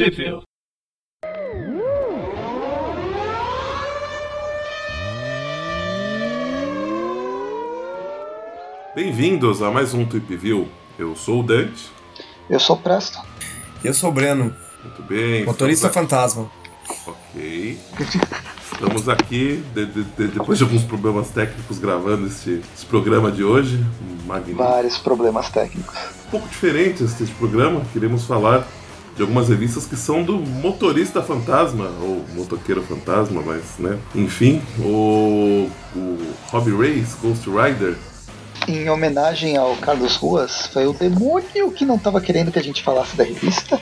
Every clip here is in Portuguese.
Sheffield. Bem-vindos a mais um Trip View. Eu sou o Dante. Eu sou o Presto. Eu sou o Breno. Muito bem. Motorista fantasma. Ok. Estamos aqui, de- de- de- depois de alguns problemas técnicos, gravando este, esse programa de hoje. Magnífico. Vários problemas técnicos. Um pouco diferente este, este programa. Queremos falar de algumas revistas que são do Motorista Fantasma, ou Motoqueiro Fantasma, mas, né? Enfim, o, o Hobby Race, Ghost Rider, Em homenagem ao Carlos Ruas, foi o demônio que não estava querendo que a gente falasse da revista.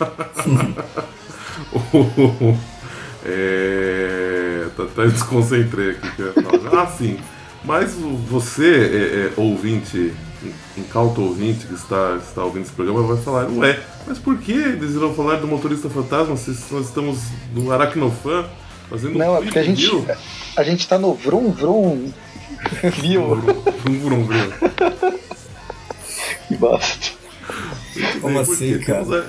é... tá, tá, eu desconcentrei aqui. Ah, sim. Mas você, é, é, ouvinte, incauto ouvinte que está, está ouvindo esse programa, vai falar, ué, mas por que eles irão falar do motorista fantasma se nós estamos no Aracnofan fazendo Não, é um porque a gente, review? a gente tá no Vrum Vrum. Viu? Vrum, vrum, vrum. Que bosta. Como assim, cara? temos a-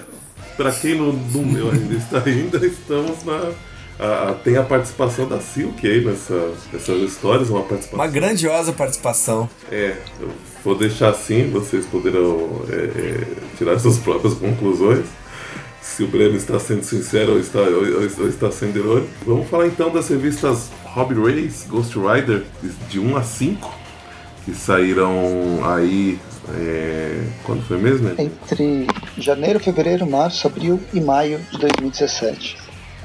Pra quem não, não leu ainda está ainda, estamos na. A- a- tem a participação da Silk aí nessa, nessas histórias, uma participação. Uma grandiosa participação. É, eu vou deixar assim, vocês poderão é, é, tirar suas próprias conclusões. Se o Breno está sendo sincero ou está, ou, ou- ou está sendo irônico. Vamos falar então das revistas Hobby Race, Ghost Rider, de 1 a 5, que saíram aí. é, quando foi mesmo? né? Entre janeiro, fevereiro, março, abril e maio de 2017.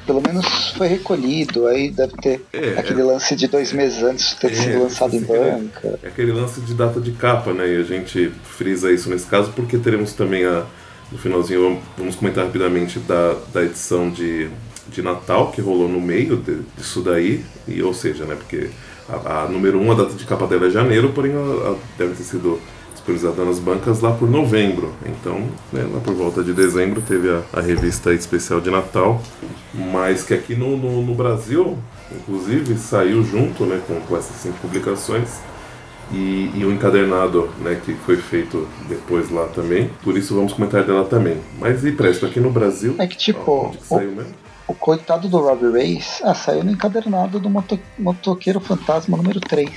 Pelo menos foi recolhido, aí deve ter É, aquele lance de dois meses antes de ter É, sido lançado em é- banca. É aquele lance de data de capa, né? E a gente frisa isso nesse caso porque teremos também a. No finalzinho, vamos- vamos comentar rapidamente da, da edição de, de Natal que rolou no meio de- disso daí. E, ou seja, né? Porque a, a número 1, um, a data de capa dela é janeiro, porém deve ter sido disponibilizada nas bancas lá por novembro. Então, né, lá por volta de dezembro teve a, a revista especial de Natal. Mas que aqui no, no, no Brasil, inclusive, saiu junto né, com, com essas cinco publicações e, e o encadernado né, que foi feito depois lá também. Por isso vamos comentar dela também. Mas e presto, aqui no Brasil. É que, tipo, que saiu mesmo? O coitado do Robbie Race ah, saiu no encadernado do moto, Motoqueiro Fantasma número 3.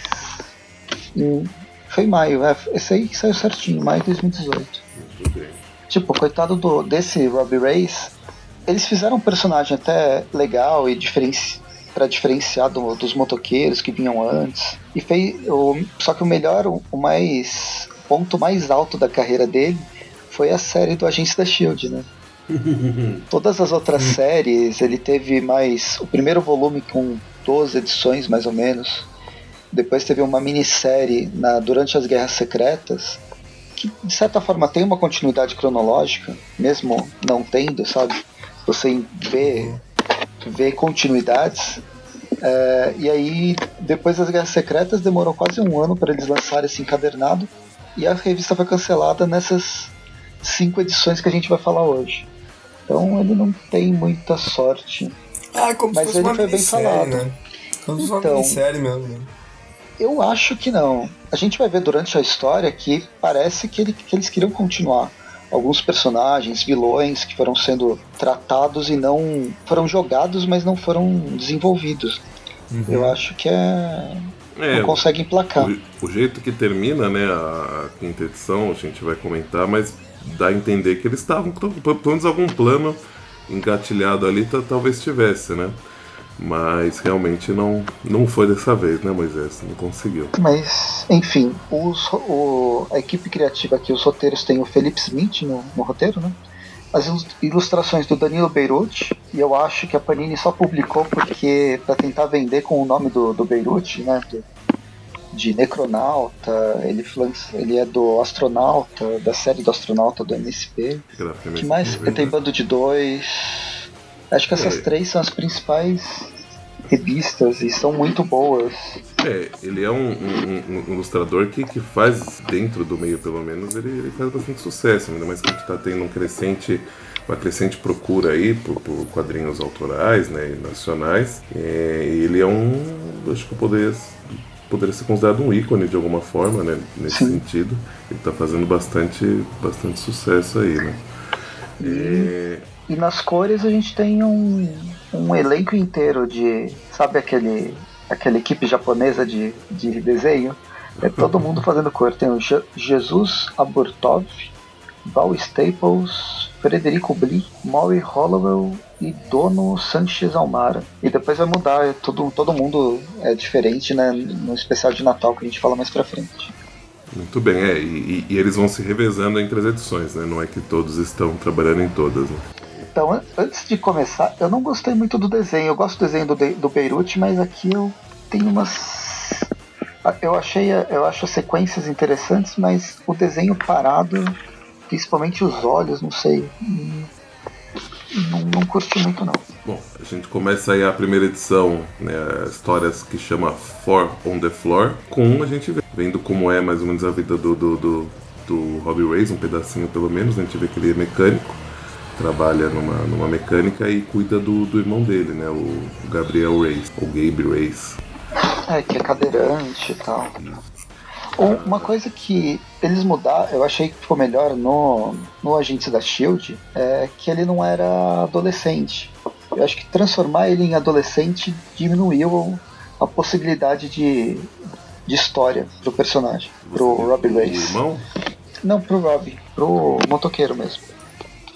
Em- foi em maio, é, esse aí saiu certinho, maio de 2018. Muito bem. Tipo, coitado do, desse Robbie Race, eles fizeram um personagem até legal e diferenci, para diferenciar do- dos motoqueiros que vinham antes. E fez, o, só que o melhor, o, o mais o ponto mais alto da carreira dele foi a série do Agente da Shield, né? Todas as outras séries, ele teve mais. O primeiro volume com 12 edições, mais ou menos. Depois teve uma minissérie na, durante as Guerras Secretas, que de certa forma tem uma continuidade cronológica, mesmo não tendo, sabe? Você vê, vê continuidades. É, e aí, depois das Guerras Secretas, demorou quase um ano para eles lançarem esse encadernado. E a revista foi cancelada nessas cinco edições que a gente vai falar hoje. Então ele não tem muita sorte. Ah, como Mas se fosse ele uma foi bem falado. né? Como se fosse uma Então. minissérie mesmo. Eu acho que não. A gente vai ver durante a história que parece que, ele- que eles queriam continuar. Alguns personagens, vilões que foram sendo tratados e não. foram jogados, mas não foram desenvolvidos. Eu acho que é. É, não conseguem emplacar. o, o jeito que termina né, a, quinta edição, a gente vai comentar, mas dá a entender que eles estavam, pelo menos algum plano engatilhado ali, ta- talvez tivesse, né? Mas realmente não, não foi dessa vez, né, Moisés? Não conseguiu. Mas, enfim, os, o, a equipe criativa aqui, os roteiros tem o Felipe Smith no, no roteiro, né? As ilus- ilustrações do Danilo Beirute, e eu acho que a Panini só publicou porque para tentar vender com o nome do, do Beirute, né? do- de Necronauta, ele, lança- ele é do Astronauta, da série do Astronauta do MSP. Que mais? não Tem. Bando de Dois. Acho que essas É. três são as principais revistas e são muito boas. É, ele é um, um- um ilustrador que, que faz, dentro do meio pelo menos, ele, ele faz bastante sucesso, ainda mais que a gente está tendo um crescente, uma crescente procura aí por, por quadrinhos autorais né, e nacionais. É, e ele é um. Acho que eu poderia, poderia ser considerado um ícone de alguma forma, né? Nesse Sim. sentido. Ele está fazendo bastante, bastante sucesso aí, né? É, E nas cores a gente tem um, um elenco inteiro de. Sabe aquele. aquela equipe japonesa de, de desenho? É todo mundo fazendo cor. Tem o Je- Jesus Aburtov, Val Staples, Frederico Bli, Maury Hollowell e Dono Sanchez Almara. E depois vai mudar, é tudo, todo mundo é diferente né, no especial de Natal que a gente fala mais pra frente. Muito bem, é, e, e- eles vão se revezando entre as edições, né? Não é que todos estão trabalhando em todas, né? Então, an- antes de começar, eu não gostei muito do desenho. Eu gosto do desenho do, De- do Beirute, mas aqui eu tenho umas. Ah, Eu achei, eu acho as sequências interessantes, mas o desenho parado, principalmente os olhos, não sei. hum, Não, não curti muito não. Bom, a gente começa aí a primeira edição, né, histórias que chama Four on the Floor, com a gente vendo como é mais ou menos a vida do, do, do, do Robbie Reyes, um pedacinho pelo menos, né, a gente vê que ele é mecânico, trabalha numa, numa mecânica e cuida do, do irmão dele, né, o Gabriel Reis, ou Gabe Reis. É, que é cadeirante e tal. Um- Uma coisa que eles mudaram, eu achei que ficou melhor no, no Agente da Shield, é que ele não era adolescente. Eu acho que transformar ele em adolescente diminuiu a possibilidade de, de história pro personagem, pro Robbie O Reyes. irmão? Não, pro Robbie, pro motoqueiro mesmo.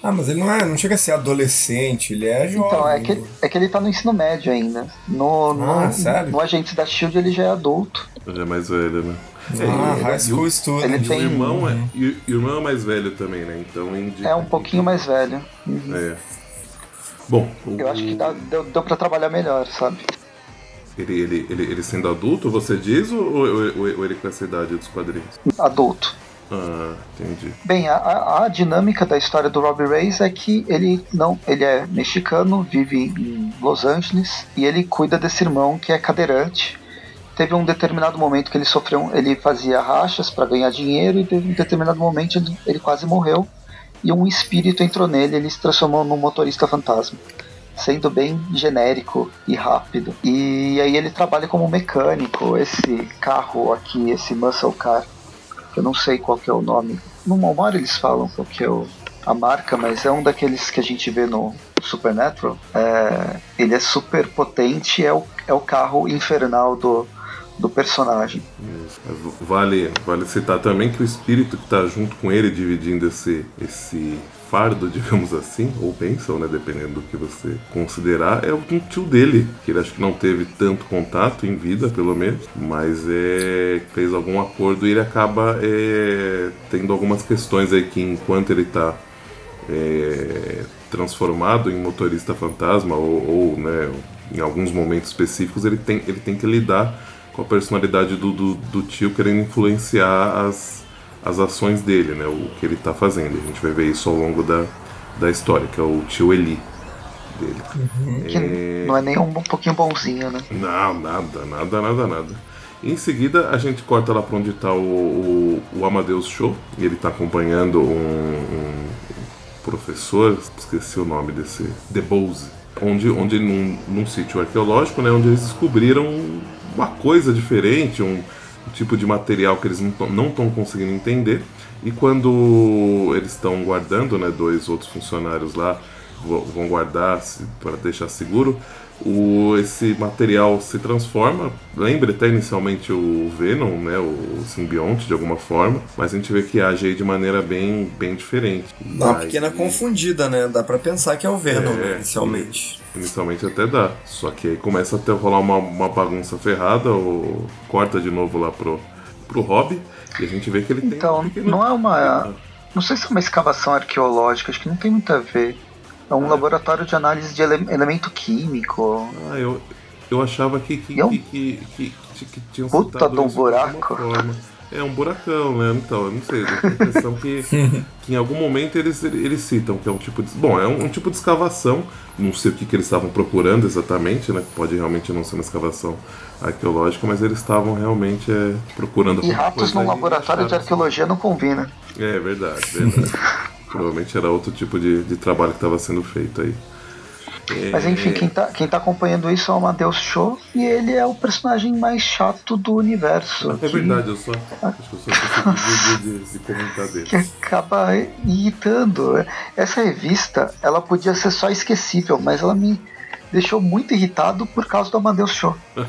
Ah, mas ele não, é, não chega a ser adolescente, ele é jovem. Então, é que, é que ele tá no ensino médio ainda. No, no, Ah, sério? no Agente da Shield ele já é adulto. Já é mais velho, né? Ah, e- high e school o- student. ele E o tem- irmão é, e, e o irmão é mais velho também, né? Então indica É um pouquinho mais velho. É. Bom, o- Eu acho que dá, deu, deu pra trabalhar melhor, sabe? Ele, ele, ele, ele sendo adulto, você diz, ou, ou- ou- ou ele com essa idade dos quadrinhos? Adulto. Ah, entendi. Bem, a, a, dinâmica da história do Robbie Reyes é que ele não, ele é mexicano, vive em Los Angeles e ele cuida desse irmão que é cadeirante. Teve um determinado momento que ele sofreu, ele fazia rachas para ganhar dinheiro e teve um determinado momento ele, ele quase morreu e um espírito entrou nele, ele se transformou num motorista fantasma. Sendo bem genérico e rápido. E aí ele trabalha como mecânico. Esse carro aqui, esse muscle car, eu não sei qual que é o nome. No Malmar eles falam qual que é o, a marca, mas é um daqueles que a gente vê no Supernatural. É, ele é super potente, é o, é o carro infernal do, do personagem. Mas Vale, vale citar também que o espírito que está junto com ele, dividindo esse, esse fardo, digamos assim, ou bênção, né, dependendo do que você considerar, é um tio dele, que ele acho que não teve tanto contato em vida, pelo menos, mas é, fez algum acordo e ele acaba é, tendo algumas questões aí que enquanto ele está é, transformado em motorista fantasma ou, ou, né, em alguns momentos específicos ele tem, ele tem que lidar com a personalidade do, do, do tio querendo influenciar as, as ações dele, né, o que ele está fazendo. A gente vai ver isso ao longo da, da história, que é o tio Eli dele. Que não é nem um pouquinho bonzinho, né? Não, nada, nada, nada, nada. Em seguida, a gente corta lá pra onde tá o, o, o Amadeus Show. E ele tá acompanhando um, um professor, esqueci o nome desse, DeBose. Onde, onde num, num sítio arqueológico, né, onde eles descobriram uma coisa diferente, um tipo de material que eles não estão conseguindo entender. E quando eles estão guardando, né, dois outros funcionários lá vão guardar para deixar seguro, o, esse material se transforma. Lembra até inicialmente o Venom, né, o simbionte de alguma forma, mas a gente vê que age aí de maneira bem, bem diferente. Dá uma Aí- pequena confundida, né? Dá pra pensar que é o Venom, É, né, inicialmente. Inicialmente até dá, só que aí começa a rolar uma, uma bagunça ferrada, ou corta de novo lá pro, pro Hobby, e a gente vê que ele tem um Então, não é uma. Não sei se é uma escavação arqueológica, acho que não tem muito a ver. É um laboratório de análise de ele- elemento químico. Ah, eu, eu achava que, que, E é que, que, que, que, que tinham puta de um buraco. É um buracão, né? Então, eu não sei, eu tenho a impressão que, que em algum momento eles, eles citam que é um tipo de. Bom, é um, um tipo de escavação, não sei o que, que eles estavam procurando exatamente, né? Pode realmente não ser uma escavação arqueológica, mas eles estavam realmente é, procurando E ratos num laboratório de arqueologia não combina. É verdade, verdade. Provavelmente era outro tipo de, de trabalho que estava sendo feito aí. Mas enfim, É, quem tá, quem tá acompanhando isso é o Amadeus Show e ele é o personagem mais chato do universo. É que- verdade, eu só, acho que eu só de, de comentar dele. que acaba irritando. Essa revista, ela podia ser só esquecível, mas ela me deixou muito irritado por causa do Amadeus Show.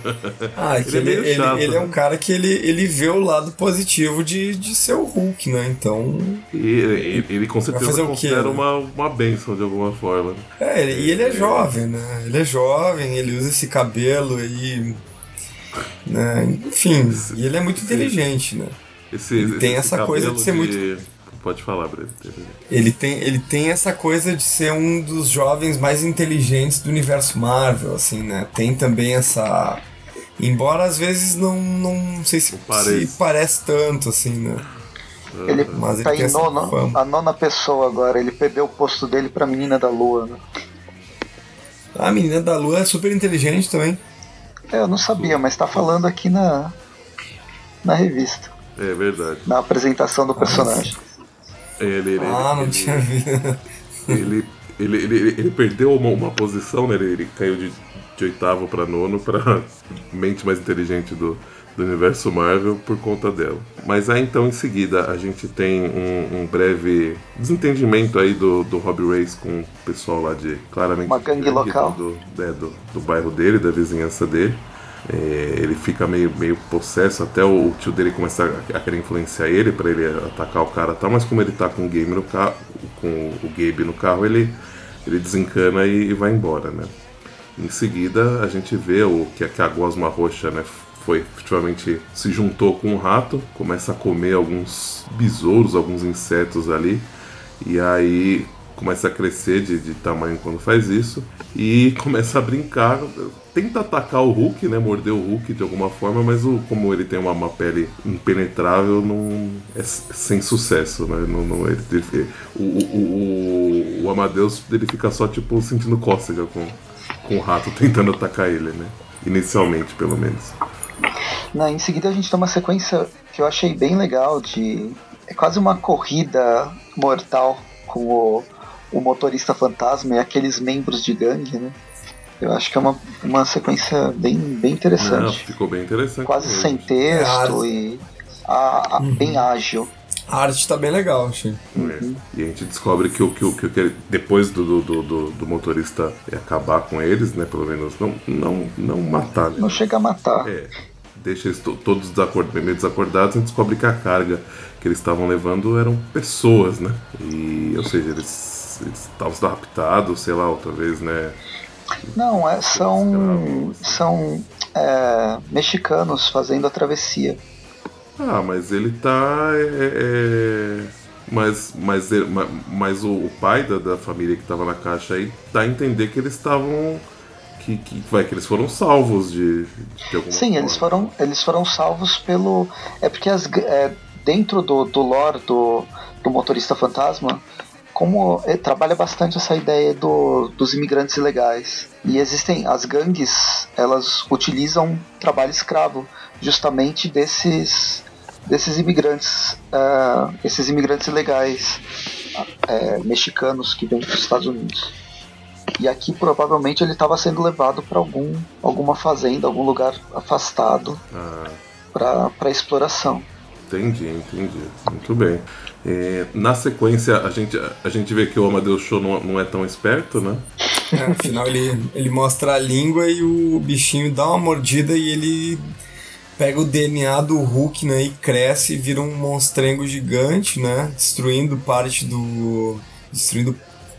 Ah, é que Ele é ele, ele, chato, ele é né? um cara que ele, ele vê o lado positivo de, de ser o Hulk, né? Então. E ele, ele com certeza fazer o quê, considera né? uma, uma benção de alguma forma. É, ele- e ele é jovem, né? Ele é jovem, ele usa esse cabelo aí. Né? Enfim, e ele é muito inteligente, né? Esse, Ele tem esse essa coisa de ser cabelo Pode falar, Breno. Ele tem, ele tem essa coisa de ser um dos jovens mais inteligentes do universo Marvel, assim, né? Tem também essa. Embora às vezes não, não sei se Não parece. se parece tanto, assim, né? Ele Mas ele tá tem em nona, fama. a nona pessoa agora, ele perdeu o posto dele pra Menina da Lua. Né? A menina da Lua é super inteligente também. É, eu não sabia, mas tá falando aqui na, na revista, É verdade. na apresentação do personagem. Ele, ele, ah, não ele, tinha visto. Ele, ele, ele, ele, ele perdeu uma, uma posição, né? Ele, ele caiu de, de oitavo para nono para mente mais inteligente do, do universo Marvel por conta dela. Mas aí então em seguida a gente tem um, um breve desentendimento aí do, do Robbie Race com o pessoal lá de claramente Uma gangue local. do, é, do, do bairro dele, da vizinhança dele. É, ele fica meio, meio possesso, até o, tio dele começa a, querer influenciar ele para ele atacar o cara tal, mas como ele tá com o game no carro, com o Gabe no carro, ele, ele desencana e, e vai embora, né? Em seguida a gente vê o que, que a gosma roxa, né, foi efetivamente se juntou com um rato, começa a comer alguns besouros, alguns insetos ali, e aí começa a crescer de, de tamanho quando faz isso e começa a brincar, tenta atacar o Hulk, né, morder o Hulk de alguma forma, mas o, como ele tem uma, uma pele impenetrável, não é sem sucesso, né? Não, não- ele- ele- o, o, o, o Amadeus ele fica só tipo sentindo cócega com, com o rato tentando atacar ele, né? Inicialmente, pelo menos. Na, em seguida a gente tem uma sequência que eu achei bem legal de. É quase uma corrida mortal com o, o motorista fantasma e aqueles membros de gangue, né? Eu acho que é uma, uma sequência bem, bem Não, interessante. ficou bem interessante. quase mesmo. sem texto É, e a- a- bem ágil. A arte tá bem legal, achei. É. E a gente descobre que o que, o- que, o que depois do, do, do- do, motorista acabar com eles, né? Pelo menos não, não, não matar, né? Não chega a matar. É, deixa eles to- todos desacord- meio desacordados e descobre que a carga que eles estavam levando eram pessoas, né? E, ou seja, eles estavam adaptados, sei lá, outra vez, né? Não, é- são, são é, mexicanos fazendo a travessia. Ah, mas ele tá. É, é, mas, mas, ele- ma- mas o, o pai da, da família que tava na caixa aí dá a entender que eles estavam. Que, que, vai, que eles foram salvos de, de alguma Sim, eles foram, eles foram salvos pelo. É porque as, é, dentro do, do lore do, do motorista fantasma, como é, trabalha bastante essa ideia do, dos imigrantes ilegais. E existem as gangues, elas utilizam trabalho escravo, justamente desses desses imigrantes, ah, esses imigrantes ilegais é, mexicanos que vêm para os Estados Unidos. E aqui provavelmente ele estava sendo levado para algum alguma fazenda, algum lugar afastado Ah, para exploração. entendi, entendi. Muito bem. É, na sequência, a gente, a gente vê que o Amadeus Show não, não é tão esperto, né? É, afinal, ele, ele mostra a língua e o bichinho dá uma mordida e ele pega o DNA do Hulk, né? E cresce e vira um monstrengo gigante, né? Destruindo parte do. Destruindo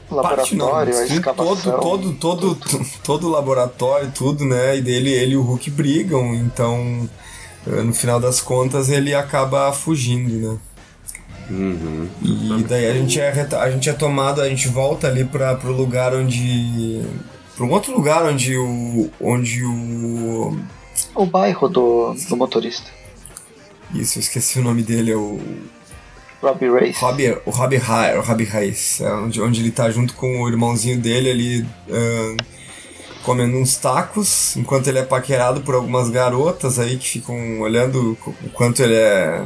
parte não, Laboratório, destruindo escavação. todo, todo, todo, todo o laboratório, tudo, né? E dele ele e o Hulk brigam, então eh, no final das contas ele acaba fugindo, né? Uhum. E daí a gente é, a gente é tomado, a gente volta ali para pro lugar onde. para um outro lugar onde o. onde o. O bairro do, do motorista. Isso, eu esqueci o nome dele, é o. Robbie Race. Robbie, o Robbie, Ra, o Robbie Reis, é onde, onde ele tá junto com o irmãozinho dele ali. ahn, comendo uns tacos, enquanto ele é paquerado por algumas garotas aí que ficam olhando o quanto ele é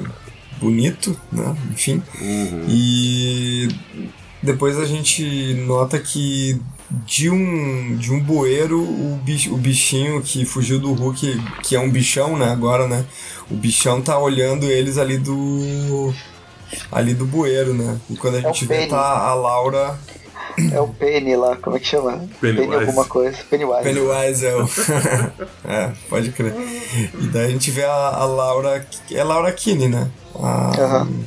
bonito, né? Enfim. Uhum. E depois a gente nota que de um, de um bueiro, o, bicho, o bichinho que fugiu do Hulk, que é um bichão, né, agora, né? O bichão tá olhando eles ali do. ali do bueiro, né? E quando a é gente vê, tá a Laura. É o Penny lá, como é que chama? Pennywise. Penny alguma coisa. Pennywise. Pennywise é o. é, pode crer. E daí a gente vê a, a Laura. É Laura Kinney, né? A, uhum.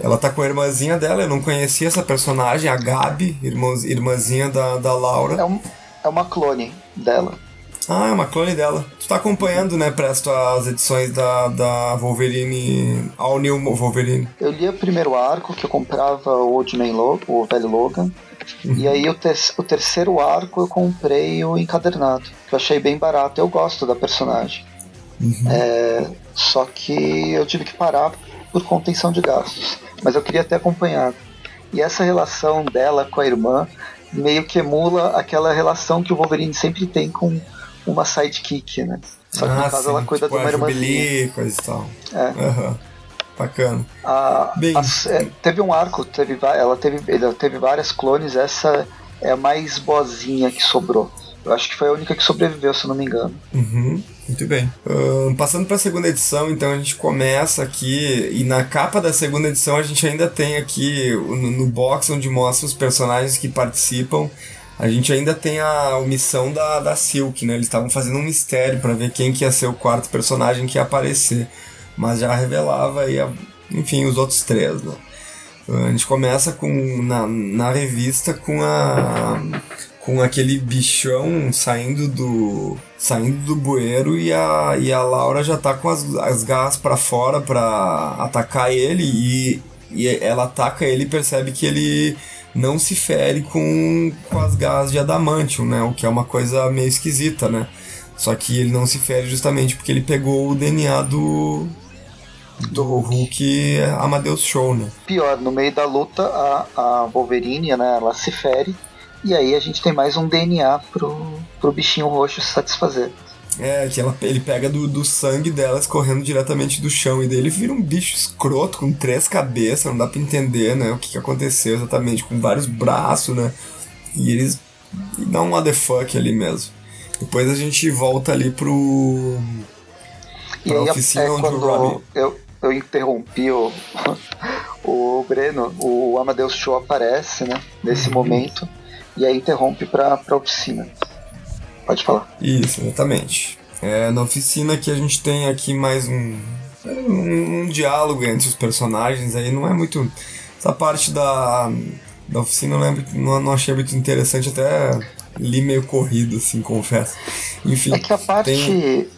Ela tá com a irmãzinha dela, eu não conhecia essa personagem, a Gabi, irmã, irmãzinha da, da Laura. É, um, é uma clone dela. Ah, é uma clone dela. Tu tá acompanhando, né, Presto, as edições da, da Wolverine, All New Wolverine. Eu li o primeiro arco, que eu comprava o Old Man Logan, o velho Logan. Uhum. E aí o, ter o terceiro arco eu comprei o encadernado, que eu achei bem barato. Eu gosto da personagem. Uhum. É, só que eu tive que parar por contenção de gastos. Mas eu queria ter acompanhado. E essa relação dela com a irmã meio que emula aquela relação que o Wolverine sempre tem com uma sidekick, né? Só que ah, no caso sim. ela cuida tipo, de uma irmãzinha. coisa e tal. É. Uhum. Bacana. A, Bem, a, é, teve um arco, teve, ela, teve, ela teve várias clones, essa é a mais boazinha que sobrou. Eu acho que foi a única que sobreviveu, se não me engano. Uhum. Muito bem. Uh, passando para a segunda edição, então a gente começa aqui e na capa da segunda edição a gente ainda tem aqui no, no box onde mostra os personagens que participam. A gente ainda tem a omissão da, da Silk, né? Eles estavam fazendo um mistério para ver quem que ia ser o quarto personagem que ia aparecer, mas já revelava aí, a, enfim, os outros três, né? A gente começa com na, na revista com a com aquele bichão saindo do saindo do bueiro e a, e a Laura já tá com as, as garras para fora para atacar ele e, e ela ataca ele e percebe que ele não se fere com, com as garras de adamantium, né? O que é uma coisa meio esquisita, né? Só que ele não se fere justamente porque ele pegou o DNA do, do Hulk Amadeus Show, né? Pior, no meio da luta, a, a Wolverine, né, ela se fere e aí a gente tem mais um DNA pro, pro bichinho roxo se satisfazer. É, que ela, ele pega do, do sangue dela escorrendo diretamente do chão. E daí ele vira um bicho escroto com três cabeças, não dá pra entender, né? O que, que aconteceu exatamente, com vários braços, né? E eles e dão um what the fuck ali mesmo. Depois a gente volta ali pro. Pra e oficina é onde o Robbie. Eu, eu interrompi o, o Breno, o Amadeus Show aparece, né? Nesse uhum. momento e aí interrompe para a oficina. Pode falar. Isso, exatamente. É na oficina que a gente tem aqui mais um, um, um diálogo entre os personagens aí, não é muito. Essa parte da, da oficina eu lembro não, não achei muito interessante, até li meio corrido, assim, confesso. Enfim. É que a parte. Tem...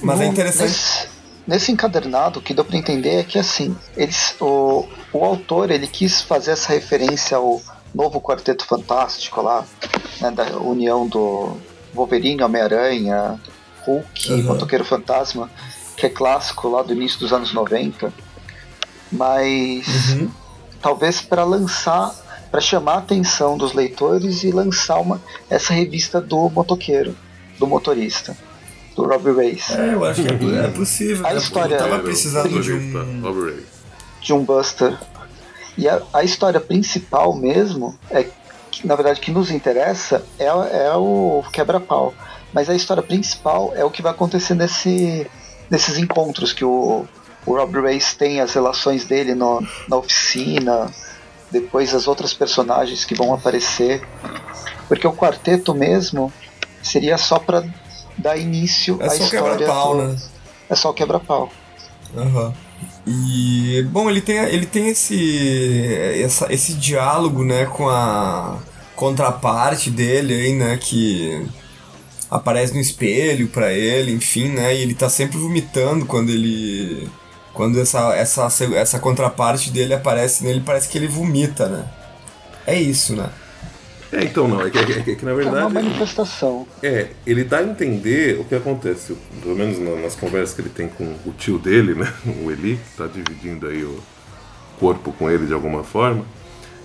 Mas no, é interessante. Nesse, nesse encadernado, o que deu para entender é que assim, eles, o, o autor ele quis fazer essa referência ao novo Quarteto Fantástico lá, né, da união do Wolverine, Homem-Aranha, Hulk, uhum. Motoqueiro Fantasma, que é clássico lá do início dos anos 90. Mas uhum. talvez para lançar, para chamar a atenção dos leitores e lançar uma, essa revista do motoqueiro, do motorista. Do Robbie Race. É, eu acho que é, é possível. A né? história. Eu tava precisando de um. De um Buster. E a, a história principal mesmo é na verdade, que nos interessa é, é o quebra-pau. Mas a história principal é o que vai acontecer nesse, nesses encontros que o, o Rob Race tem, as relações dele no, na oficina, depois as outras personagens que vão aparecer. Porque o quarteto mesmo seria só para dar início é à história. Quebra-pau, né? É só quebra-pau. Aham. Uhum. E bom, ele tem, ele tem esse, essa, esse diálogo, né, com a contraparte dele aí, né, que aparece no espelho para ele, enfim, né, e ele tá sempre vomitando quando ele quando essa, essa, essa contraparte dele aparece nele, parece que ele vomita, né? É isso, né? É, então não, é que, é que, é que na verdade. É uma manifestação. É, ele dá a entender o que acontece, pelo menos nas conversas que ele tem com o tio dele, né? O Eli, que está dividindo aí o corpo com ele de alguma forma.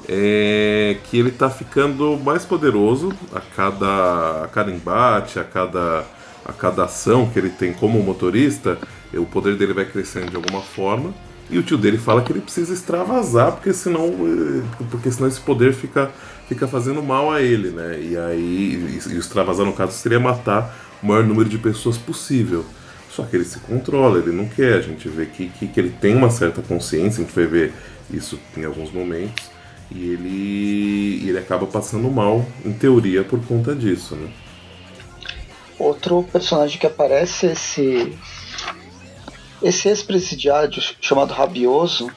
É que ele está ficando mais poderoso a cada, a cada embate, a cada, a cada ação que ele tem como motorista, o poder dele vai crescendo de alguma forma. E o tio dele fala que ele precisa extravasar, porque senão, eh, porque senão esse poder fica, fica fazendo mal a ele, né? E aí, e extravasar no caso seria matar o maior número de pessoas possível. Só que ele se controla, ele não quer. A gente vê que, que, que ele tem uma certa consciência, a gente vai ver isso em alguns momentos. E ele, ele acaba passando mal, em teoria, por conta disso, né? Outro personagem que aparece é esse esse ex-presidiário chamado Rabioso,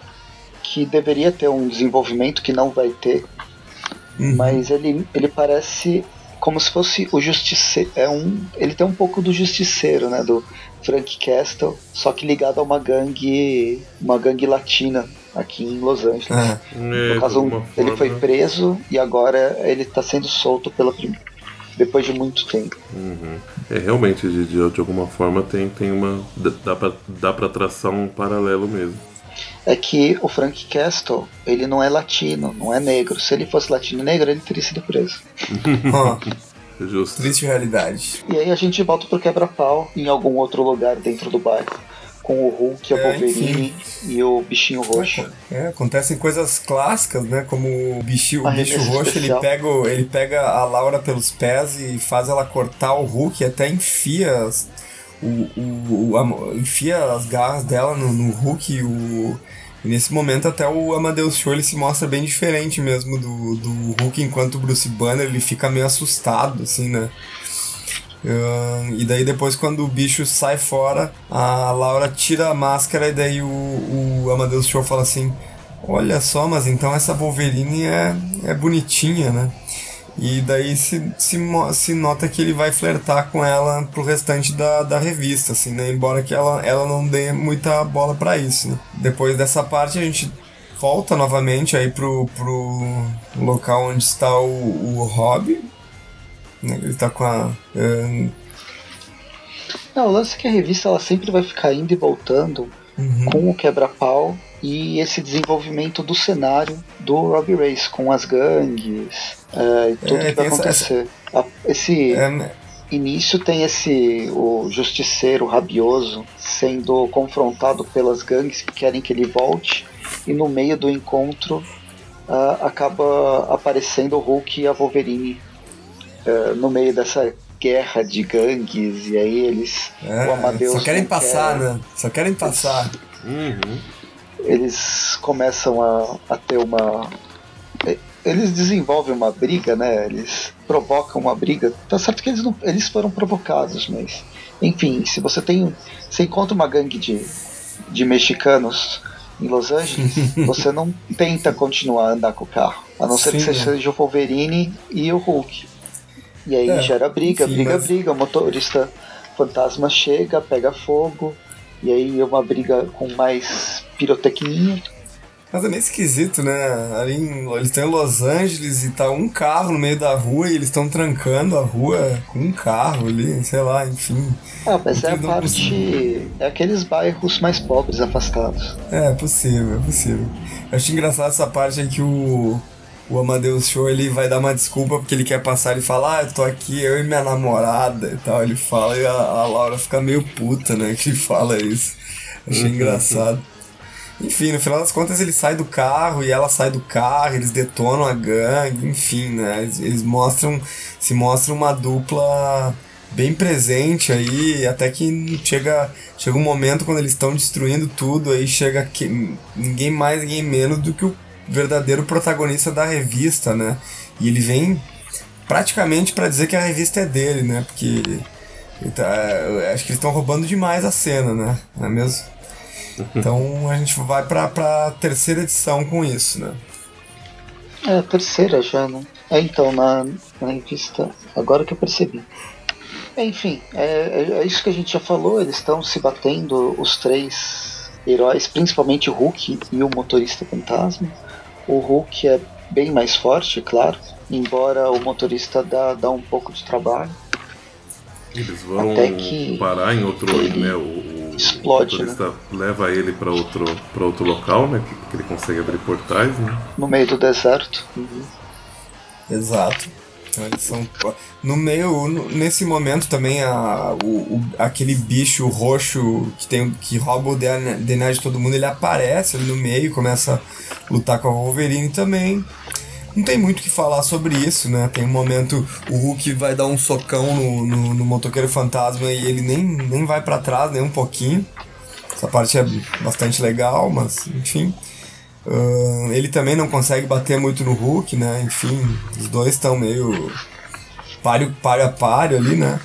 que deveria ter um desenvolvimento que não vai ter, uhum. mas ele, ele parece como se fosse o justiceiro. É um, ele tem um pouco do justiceiro, né? Do Frank Castle, só que ligado a uma gangue. uma gangue latina aqui em Los Angeles. Ah, no é, caso, um, ele foi preso e agora ele está sendo solto pela primeira depois de muito tempo. Uhum. É, realmente, de, de, de, alguma forma tem, tem uma. dá pra, dá pra traçar um paralelo mesmo. É que o Frank Castle, ele não é latino, não é negro. Se ele fosse latino e negro, ele teria sido preso. Justo. Triste realidade. E aí a gente volta pro quebra-pau em algum outro lugar dentro do bairro com o Hulk, a é, Wolverine e o bichinho roxo. É, acontecem coisas clássicas, né? Como o, bichinho, o bicho roxo, ele pega, ele pega a Laura pelos pés e faz ela cortar o Hulk e até enfia as, o, o, a, enfia as garras dela no, no Hulk e o. E nesse momento até o Amadeus Show ele se mostra bem diferente mesmo do, do Hulk, enquanto o Bruce Banner ele fica meio assustado, assim, né? E daí depois quando o bicho sai fora, a Laura tira a máscara e daí o, o Amadeus Show fala assim, olha só, mas então essa Wolverine é, é bonitinha, né? E daí se, se, se nota que ele vai flertar com ela pro restante da, da revista, assim, né? Embora que ela, ela não dê muita bola para isso, né? Depois dessa parte a gente volta novamente aí pro, pro local onde está o, o né? Ele tá com a. Uh... Não, o lance é que a revista ela sempre vai ficar indo e voltando uhum. com o quebra-pau e esse desenvolvimento do cenário do Robbie Race, com as gangues uh, e tudo é, que vai acontecer. Essa... Esse. É, início tem esse o justiceiro rabioso sendo confrontado pelas gangues que querem que ele volte e no meio do encontro uh, acaba aparecendo o Hulk e a Wolverine uh, no meio dessa guerra de gangues, e aí eles. É, o Amadeus. Só querem passar, quer, né? Só querem passar. Uhum. Eles começam a, a ter uma. Eles desenvolvem uma briga, né? Eles provocam uma briga. Tá certo que eles, não, eles foram provocados, mas. Enfim, se você tem. Você encontra uma gangue de, de mexicanos em Los Angeles, você não tenta continuar a andar com o carro. A não ser Sim, que você é. seja o Wolverine e o Hulk. E aí é, gera briga, enfim, briga, mas... briga. O motorista fantasma chega, pega fogo. E aí é uma briga com mais pirotecnia. Mas é meio esquisito, né? Ali em, eles estão em Los Angeles e tá um carro no meio da rua e eles estão trancando a rua com um carro ali, sei lá, enfim. Ah, mas é a parte. É aqueles bairros mais pobres, afastados. É, é possível, é possível. Eu acho engraçado essa parte aí que o o Amadeus Show ele vai dar uma desculpa porque ele quer passar, ele fala, ah, eu tô aqui, eu e minha namorada e tal. Ele fala e a, a Laura fica meio puta, né? Que ele fala isso. Achei uhum. engraçado. Enfim, no final das contas ele sai do carro e ela sai do carro, eles detonam a gangue, enfim, né? Eles, eles mostram, se mostra uma dupla bem presente aí, até que chega, chega um momento quando eles estão destruindo tudo, aí chega que, ninguém mais, ninguém menos do que o verdadeiro protagonista da revista, né? E ele vem praticamente para dizer que a revista é dele, né? Porque tá, acho que eles estão roubando demais a cena, né? Não é mesmo? Então a gente vai pra, pra terceira edição com isso, né? É a terceira já, né? É então, na, na revista. Agora que eu percebi. Enfim, é, é, é isso que a gente já falou, eles estão se batendo, os três heróis, principalmente o Hulk e o motorista fantasma. O Hulk é bem mais forte, claro, embora o motorista dá, dá um pouco de trabalho. Eles vão Até que parar em outro, né? O, o explode, motorista né? leva ele para outro, para outro local, né? Que, que, ele consegue abrir portais, né? No meio do deserto. Uhum. Exato. Então eles são. No meio, nesse momento também, a, o, o, aquele bicho roxo que, tem, que rouba o DNA de todo mundo, ele aparece ali no meio, começa a lutar com a Wolverine também. Não tem muito o que falar sobre isso, né? Tem um momento, o Hulk vai dar um socão no, no, no motoqueiro fantasma e ele nem, nem vai para trás, nem um pouquinho. Essa parte é bastante legal, mas enfim. Uh, ele também não consegue bater muito no Hulk, né? Enfim, os dois estão meio páreo, páreo a páreo ali, né?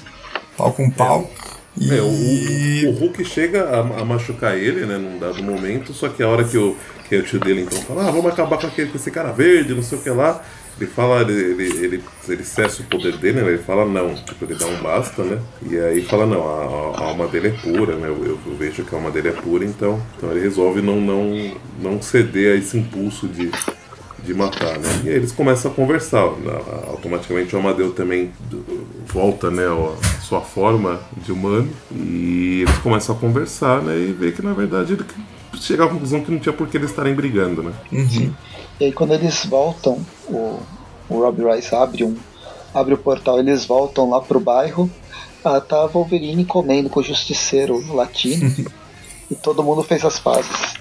Pau com pau. É. E... O, o, Hulk chega a, a, machucar ele, né, num dado momento, só que a hora que o, que o tio dele então fala, ah, vamos acabar com, aquele, com esse cara verde, não sei o que lá, ele fala, ele, ele, ele, ele cessa o poder dele, né? Ele fala não, tipo, ele dá um basta, né? E aí fala, não, a, a alma dele é pura, né? Eu, eu, vejo que a alma dele é pura, então, então ele resolve não, não, não ceder a esse impulso de, de matar, né? E aí eles começam a conversar. Automaticamente o Amadeu também volta, né, a sua forma de humano e eles começam a conversar, né? E vê que na verdade ele chega à conclusão que não tinha por que eles estarem brigando, né? Uhum. E aí quando eles voltam, o, o Rob Rice abre, um, abre o portal, eles voltam lá pro bairro, ah, tá a Wolverine comendo com o justiceiro latino e todo mundo fez as pazes.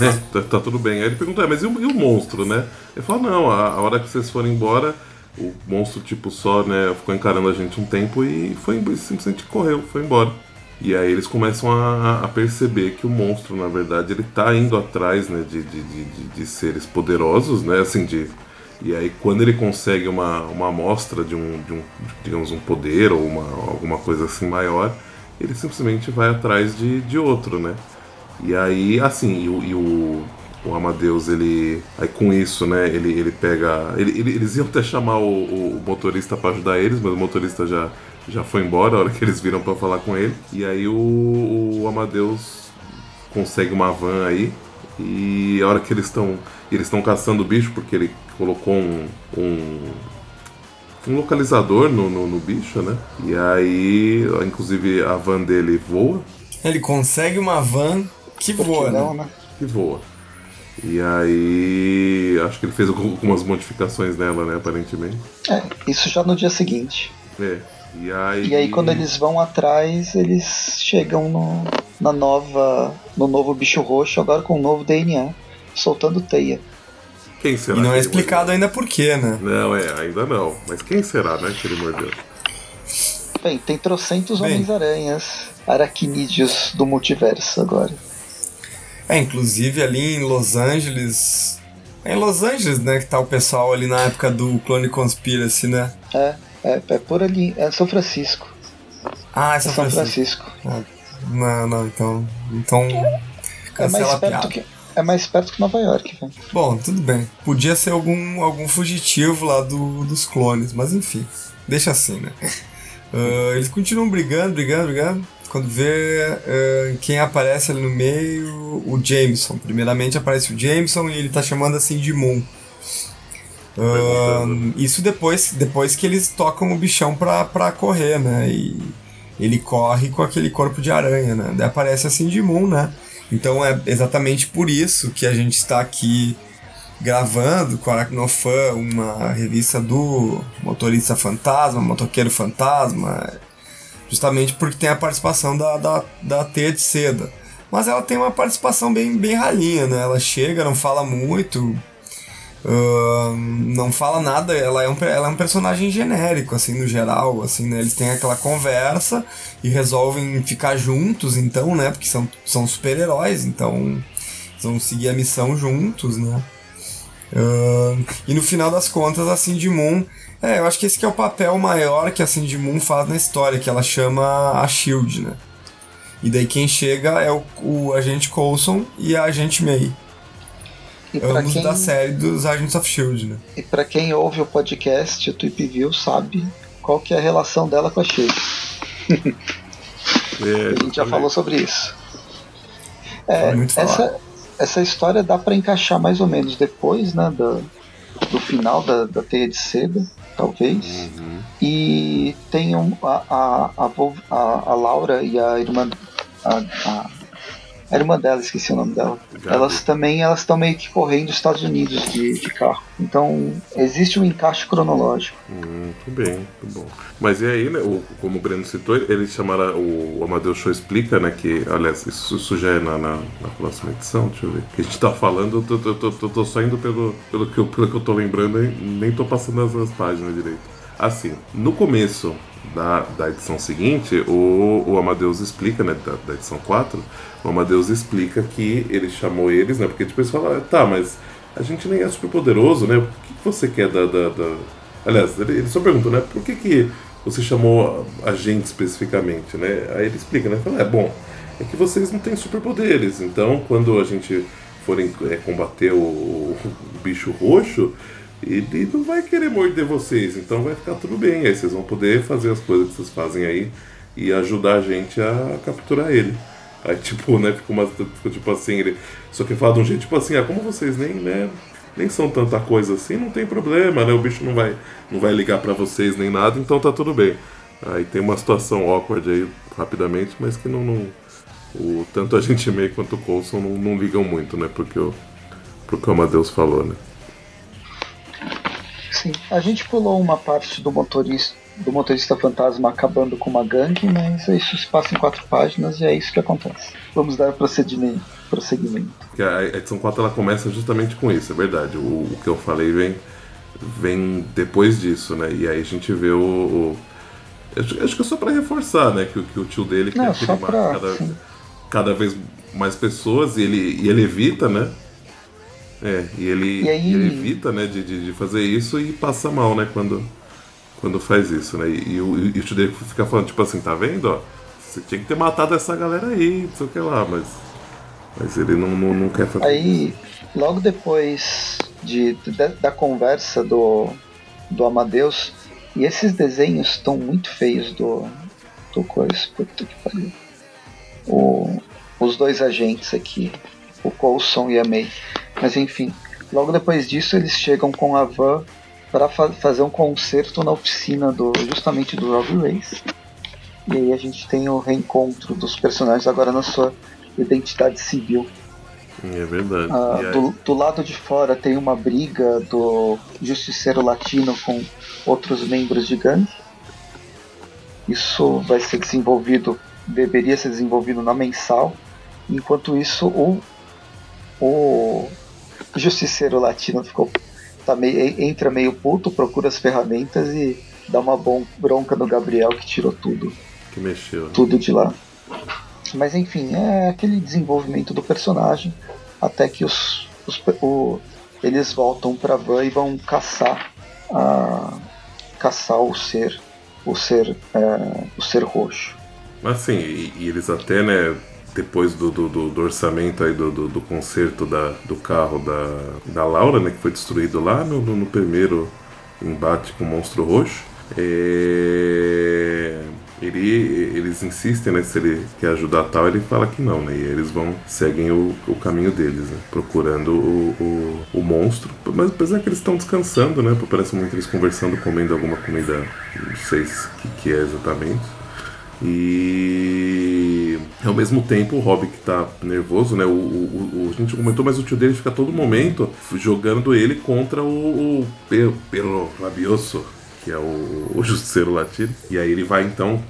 É, tá, tá, tudo bem. Aí ele pergunta, é, mas e o, e o, monstro, né? Ele fala, não, a, a, hora que vocês forem embora, o monstro, tipo, só, né, ficou encarando a gente um tempo e foi simplesmente correu, foi embora. E aí eles começam a, a, perceber que o monstro, na verdade, ele tá indo atrás né, de, de, de, de, seres poderosos, né? Assim, de. E aí quando ele consegue uma, uma amostra de um, de um, digamos, um poder ou uma, alguma coisa assim maior, ele simplesmente vai atrás de, de outro, né? E aí, assim, e o, e o, o Amadeus, ele. Aí com isso, né, ele, ele pega. Ele, ele, eles iam até chamar o, o motorista para ajudar eles, mas o motorista já já foi embora a hora que eles viram para falar com ele. E aí o, o Amadeus consegue uma van aí. E a hora que eles estão. Eles estão caçando o bicho porque ele colocou um. um, um localizador no, no, no, bicho, né? E aí, inclusive, a van dele voa. Ele consegue uma van que voa, não, né? né? Que voa. E aí. Acho que ele fez algumas modificações nela, né? Aparentemente. É, isso já no dia seguinte. É. E aí... e aí quando eles vão atrás, eles chegam no, na nova. no novo bicho roxo, agora com um novo DNA, soltando teia. Quem será? E não é explicado ainda por quê, né? Não, é, ainda não. Mas quem será, né, que ele mordeu? Bem, tem trocentos Homens-Aranhas, aracnídeos do multiverso agora. É, inclusive ali em Los Angeles. É em Los Angeles, né, que tá o pessoal ali na época do Clone Conspiracy, né? É. É, é por ali, é São Francisco. Ah, é São, é São Francisco. Francisco. Ah, não, não, então. Então. É mais, perto que, é mais perto que Nova York, velho. Bom, tudo bem. Podia ser algum, algum fugitivo lá do, dos clones, mas enfim. Deixa assim, né? Uh, eles continuam brigando, brigando, brigando. Quando vê uh, quem aparece ali no meio, o Jameson. Primeiramente aparece o Jameson e ele tá chamando assim de Moon. Uh, isso depois, depois que eles tocam o bichão pra, pra correr, né? E ele corre com aquele corpo de aranha, né? Daí aparece assim de Moon, né? Então é exatamente por isso que a gente está aqui gravando com Aracnofan uma revista do motorista fantasma, motoqueiro fantasma, justamente porque tem a participação da, da, da teia de seda. Mas ela tem uma participação bem, bem ralinha, né? Ela chega, não fala muito, Uh, não fala nada, ela é, um, ela é um personagem genérico, assim, no geral, assim, né? Eles têm aquela conversa e resolvem ficar juntos, então, né? Porque são, são super-heróis, então vão seguir a missão juntos, né? Uh, e no final das contas, a Cindy Moon, é, eu acho que esse que é o papel maior que a Cindy Moon faz na história, que ela chama a SHIELD, né? E daí quem chega é o, o agente Coulson e a agente May. E Ambos quem... da série dos Agents of S.H.I.E.L.D., né? E pra quem ouve o podcast, o Tweep View sabe qual que é a relação dela com a S.H.I.E.L.D. é, a gente já falou sobre isso. É, essa, essa história dá para encaixar mais ou menos depois, né, do, do final da, da Teia de Seda, talvez. Uhum. E tem um, a, a, a, a, Laura e a irmã, a, a A irmã dela, esqueci o nome dela. Gabi. Elas também elas estão meio que correndo os Estados Unidos de, de carro. Então existe um encaixe cronológico. Hum, muito bem, muito bom. Mas e aí, né, o, como o Breno citou, ele chamará, o, o Amadeus Show explica, né, que, aliás, isso, isso já é na, na, na, próxima edição, deixa eu ver. Que a gente tá falando, eu tô, tô, tô, tô só indo pelo, pelo, que eu, pelo que eu tô lembrando, nem tô passando as, as páginas direito. Assim, no começo da, da edição seguinte, o, o Amadeus explica, né, da, da, edição 4, o Amadeus explica que ele chamou eles, né, porque depois fala, tá, mas a gente nem é super poderoso, né, o que, que você quer da, da, da... Aliás, ele, ele, só pergunta, né, por que que você chamou a gente especificamente, né, aí ele explica, né, fala, é, bom, é que vocês não têm superpoderes, então quando a gente for é, combater o, o bicho roxo, ele não vai querer morder vocês, então vai ficar tudo bem. Aí vocês vão poder fazer as coisas que vocês fazem aí e ajudar a gente a capturar ele. Aí, tipo, né, fica, uma, tipo assim, ele só que fala de um jeito tipo assim, ah, como vocês nem, né, nem são tanta coisa assim, não tem problema, né, o bicho não vai, não vai ligar para vocês nem nada, então tá tudo bem. Aí tem uma situação awkward aí, rapidamente, mas que não, não o, tanto a gente meio quanto o Coulson não, não ligam muito, né, porque o, porque o Amadeus falou, né. Sim, a gente pulou uma parte do motorista do motorista fantasma acabando com uma gangue, mas isso se passa em quatro páginas e é isso que acontece. Vamos dar procedimento. prosseguimento. A edição 4 ela começa justamente com isso, é verdade. O, o que eu falei vem, vem depois disso, né? E aí a gente vê o. o acho, acho, que é só para reforçar, né? Que, que, o tio dele quer que ele pra, cada, cada vez mais pessoas e ele, e ele evita, né? É, e ele, e aí... ele evita, né, de, de, de, fazer isso e passa mal, né, quando, quando faz isso, né? E, e, o, e o fica falando, tipo assim, tá vendo, ó? Você tinha que ter matado essa galera aí, não sei o que lá, mas. Mas ele não, não, não quer fazer Aí, logo depois de, de, da conversa do, do Amadeus, e esses desenhos estão muito feios do, do coisa, puta que pariu. O, os dois agentes aqui, o Coulson e a May. Mas enfim, logo depois disso eles chegam com a van para fa fazer um concerto na oficina do justamente do Robbie Race. E aí a gente tem o reencontro dos personagens agora na sua identidade civil. É verdade. Ah, do, do, lado de fora tem uma briga do Justiceiro Latino com outros membros de gangue. Isso vai ser desenvolvido, deveria ser desenvolvido na mensal. Enquanto isso, o, o Justiceiro Latino ficou tá meio, entra meio puto, procura as ferramentas e dá uma bom, bronca no Gabriel que tirou tudo. Que mexeu. Né? Tudo de lá. Mas enfim, é aquele desenvolvimento do personagem até que os, os o, eles voltam pra van e vão caçar a caçar o ser o ser é, o ser roxo. Mas sim, e, e eles até né depois do, do, do, orçamento aí do, do, do conserto da, do carro da, da Laura, né, que foi destruído lá no, no, no primeiro embate com o Monstro Roxo. É... Ele, eles insistem, né, se ele quer ajudar tal, ele fala que não, né, e eles vão, seguem o, o caminho deles, né, procurando o, o, o monstro, mas apesar que eles estão descansando, né, parece muito eles conversando, comendo alguma comida, não sei o que, que é exatamente, e ao mesmo tempo o Rob que tá nervoso, né? O, o, o, a gente comentou, mas o tio dele fica todo momento jogando ele contra o, o Rabioso, que é o, o justiceiro latino. E aí ele vai então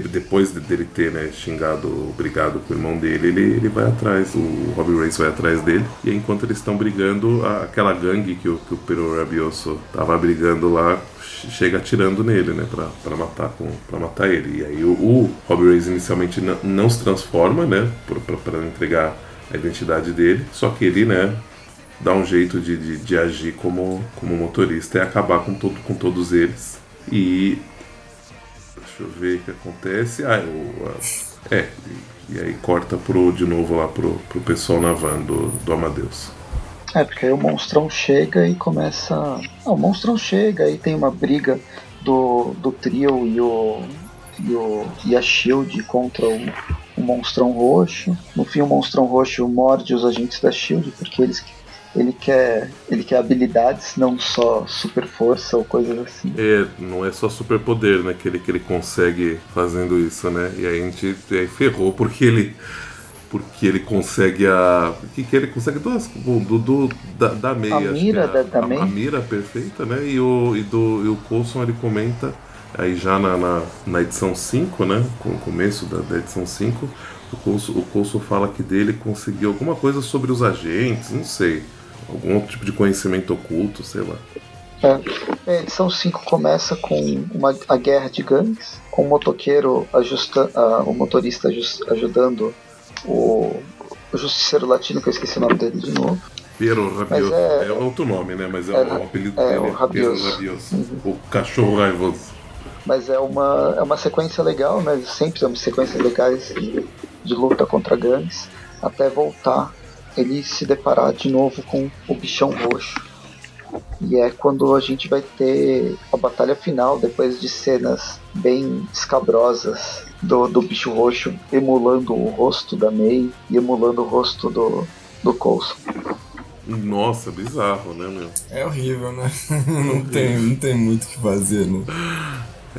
depois dele ter né, xingado, brigado com o irmão dele, ele, ele vai atrás, o Robbie Race vai atrás dele, e enquanto eles estão brigando, aquela gangue que o, que o Pero Rabioso tava brigando lá chega atirando nele, né, pra, pra, matar, com, pra matar ele. E aí o, o Robbie Race inicialmente não, se transforma, né, pra, pra, entregar a identidade dele, só que ele, né, dá um jeito de, de, de, agir como, como motorista e acabar com, todo, com todos eles. E Deixa eu ver o que acontece. Ah, eu, é, e, e, aí corta pro, de novo lá pro, pro pessoal na van do, do Amadeus. É, porque aí o monstrão chega e começa. Ah, o monstrão chega e tem uma briga do, do trio e o, e, o, e a Shield contra o, o monstrão roxo. No fim, o monstrão roxo morde os agentes da Shield porque eles ele quer, ele quer habilidades, não só super força ou coisas assim. É, não é só super poder, né, que ele, que ele consegue fazendo isso, né? E aí a gente aí ferrou porque ele porque ele consegue a. que, que ele consegue duas. Do, do, da, da meia. A mira é da, da a. A, mira perfeita, né? E o, e do, e o Coulson ele comenta, aí já na, na, na edição 5, né? Com o começo da, da edição 5, o Coulson, o Coulson fala que dele conseguiu alguma coisa sobre os agentes, não sei. Algum outro tipo de conhecimento oculto, sei lá. É, a edição 5 começa com uma, a guerra de gangues, com o motoqueiro ajusta, uh, o motorista just, ajudando o, o justiceiro latino, que eu esqueci o nome dele de novo. Piero Rabioso. É, é, outro nome, né? Mas é, é o apelido é, dele. O Rabioso. Rabioso. Uhum. O cachorro raivoso. Mas é uma, é uma sequência legal, né? Sempre temos sequências legais de, de luta contra gangues, até voltar ele se deparar de novo com o bichão roxo. E é quando a gente vai ter a batalha final, depois de cenas bem escabrosas do, do bicho roxo emulando o rosto da May e emulando o rosto do, do Coulson. Nossa, bizarro, né, meu? É horrível, né? não, tem, não tem muito o que fazer, né?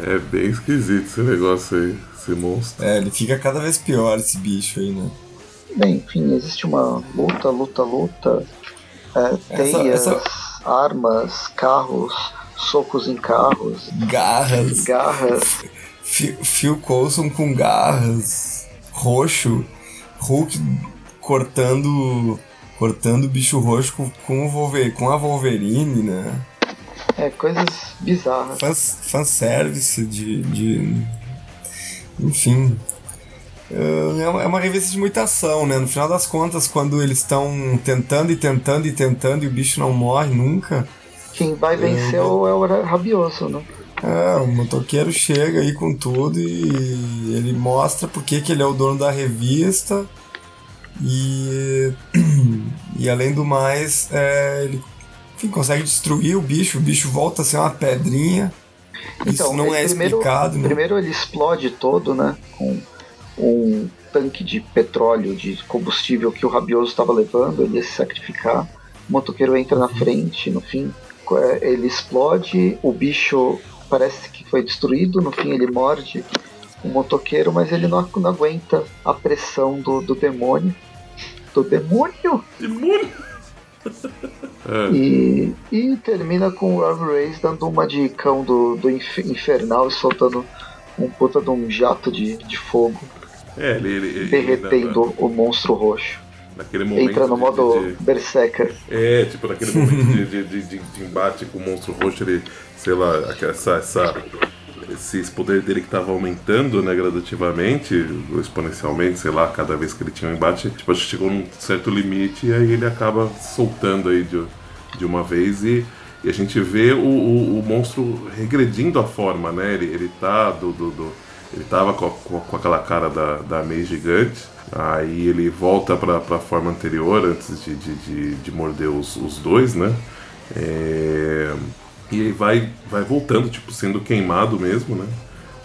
É bem esquisito esse negócio aí, esse monstro. É, ele fica cada vez pior, esse bicho aí, né? Bem, enfim, existe uma luta, luta, luta. É, teias, essa, essa... armas, carros, socos em carros. Garras. Garras. Phil Coulson com garras. Roxo. Hulk cortando. Cortando o bicho roxo com, com, o Wolverine, com a Wolverine, né? É, coisas bizarras. Fans, fanservice de, de. Enfim. É, é uma revista de muita ação, né? No final das contas, quando eles estão tentando e tentando e tentando e o bicho não morre nunca. Quem vai vencer é, é o Rabioso, né? É, o motoqueiro chega aí com tudo e ele mostra porque que ele é o dono da revista. E, e além do mais, é, ele enfim, consegue destruir o bicho, o bicho volta a ser uma pedrinha. Então, Isso não é primeiro, explicado. Né? Primeiro ele explode todo, né? Com um tanque de petróleo, de combustível que o Rabioso estava levando, ele ia se sacrificar. O motoqueiro entra na frente, no fim, ele explode, o bicho parece que foi destruído, no fim ele morde o motoqueiro, mas ele não, não aguenta a pressão do, do demônio. Do demônio? Demônio! é. e, e termina com o Rob Reis dando uma de cão do, do infernal e soltando um puta de um jato de, de fogo. É, ele, ele, derretendo ele o monstro roxo. Naquele momento Entra no de, modo de, Berserker. É, tipo, naquele momento de, de, embate com o monstro roxo, ele, sei lá, essa, essa, esse poder dele que tava aumentando, né, gradativamente, exponencialmente, sei lá, cada vez que ele tinha um embate, tipo, chegou num certo limite e aí ele acaba soltando aí de, de uma vez e, e a gente vê o, o, o, monstro regredindo a forma, né, ele, ele tá do, do, do ele tava com, com, com, aquela cara da, da Mei gigante, aí ele volta pra, pra forma anterior antes de, de, de, de morder os, os dois, né? É, e aí vai, vai voltando, tipo, sendo queimado mesmo, né?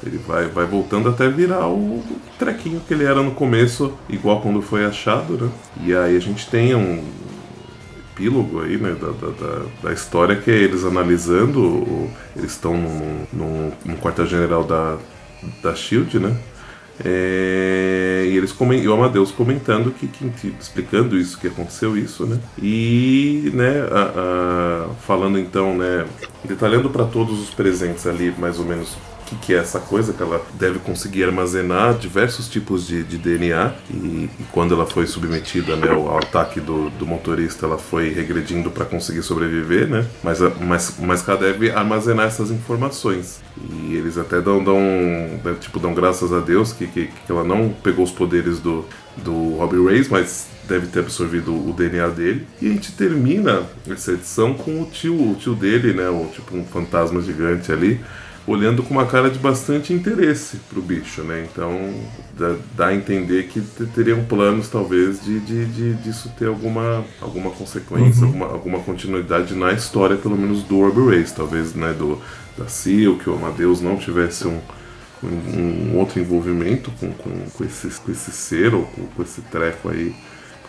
Ele vai, vai voltando até virar o trequinho que ele era no começo, igual quando foi achado, né? E aí a gente tem um epílogo aí, né, da, da, da história que é eles analisando, eles estão num, num, num quartel-general da, da Shield, né? É, e eles comentam, e o Amadeus comentando que, que, explicando isso que aconteceu isso, né? E né, a, a, falando então, né, detalhando para todos os presentes ali mais ou menos que, que é essa coisa, que ela deve conseguir armazenar diversos tipos de, de DNA e, e, quando ela foi submetida né, ao, ataque do, do, motorista, ela foi regredindo para conseguir sobreviver, né? Mas, mas, mas ela deve armazenar essas informações. E eles até dão, dão, né, tipo, dão graças a Deus que, que, que ela não pegou os poderes do, do Robbie Reyes, mas deve ter absorvido o DNA dele. E a gente termina essa edição com o tio, o tio dele, né? O, tipo um fantasma gigante ali, olhando com uma cara de bastante interesse pro bicho, né? Então dá, dá a entender que teriam planos talvez de, de, de disso ter alguma, alguma consequência, uhum. alguma, alguma continuidade na história, pelo menos do Orbe Race, talvez né, do, da Silk ou Amadeus não tivesse um, um, um, outro envolvimento com, com, com, esse, com esse ser ou com, com esse treco aí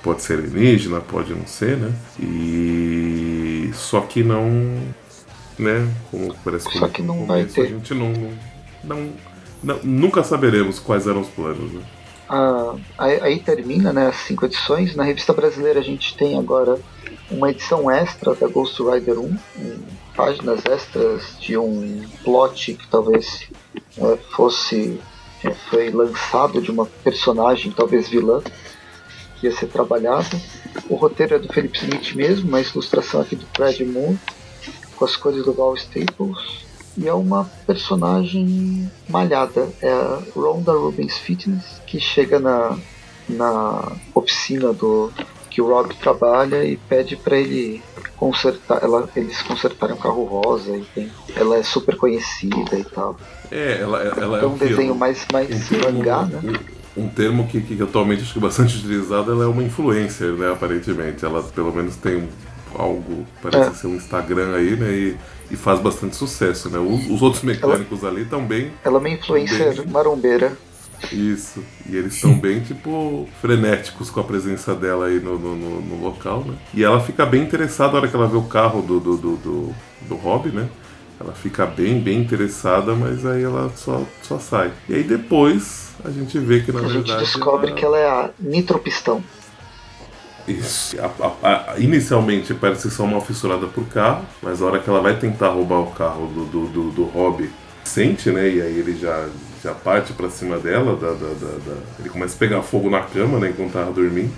pode ser alienígena, pode não ser, né? E só que não né? Como parece Só que não vai ter. A gente não, não, não, nunca saberemos quais eram os planos, né? Ah, aí, aí, termina né, as cinco edições. Na revista brasileira a gente tem agora uma edição extra da Ghost Rider 1, um, páginas extras de um plot que talvez é, fosse é, foi lançado de uma personagem talvez vilã que ia ser trabalhada. O roteiro é do Felipe Smith mesmo, mas a ilustração aqui do Fred Moore com as cores do Val Staples e é uma personagem malhada. É a Rhonda Rubens Fitness, que chega na, na oficina do que o Rob trabalha e pede para ele consertar, ela, eles consertarem um carro rosa e tem, ela é super conhecida e tal. É, ela, ela é um desenho mais, mais um mangá, né? Um, um termo que, que atualmente acho que é bastante utilizado, ela é uma influencer, né, aparentemente. Ela pelo menos tem algo, parece é. ser um Instagram aí, né, e e faz bastante sucesso, né? Os, os outros mecânicos ela, ali bem. Ela é uma influencer bem... marombeira. Isso, e eles estão bem, tipo, frenéticos com a presença dela aí no, no, no, no, local, né? E ela fica bem interessada na hora que ela vê o carro do, do, do, do, do Hobby, né? Ela fica bem, bem interessada, mas aí ela só, só sai. E aí depois a gente vê que na a verdade. A gente descobre ela... que ela é a nitropistão. Isso. A, a, a, inicialmente parece só uma fissurada por carro, mas a hora que ela vai tentar roubar o carro do, do, do, do Hobby, sente, né? E aí ele já, já parte para cima dela, da, da, da, ele começa a pegar fogo na cama, né? Enquanto tava dormindo.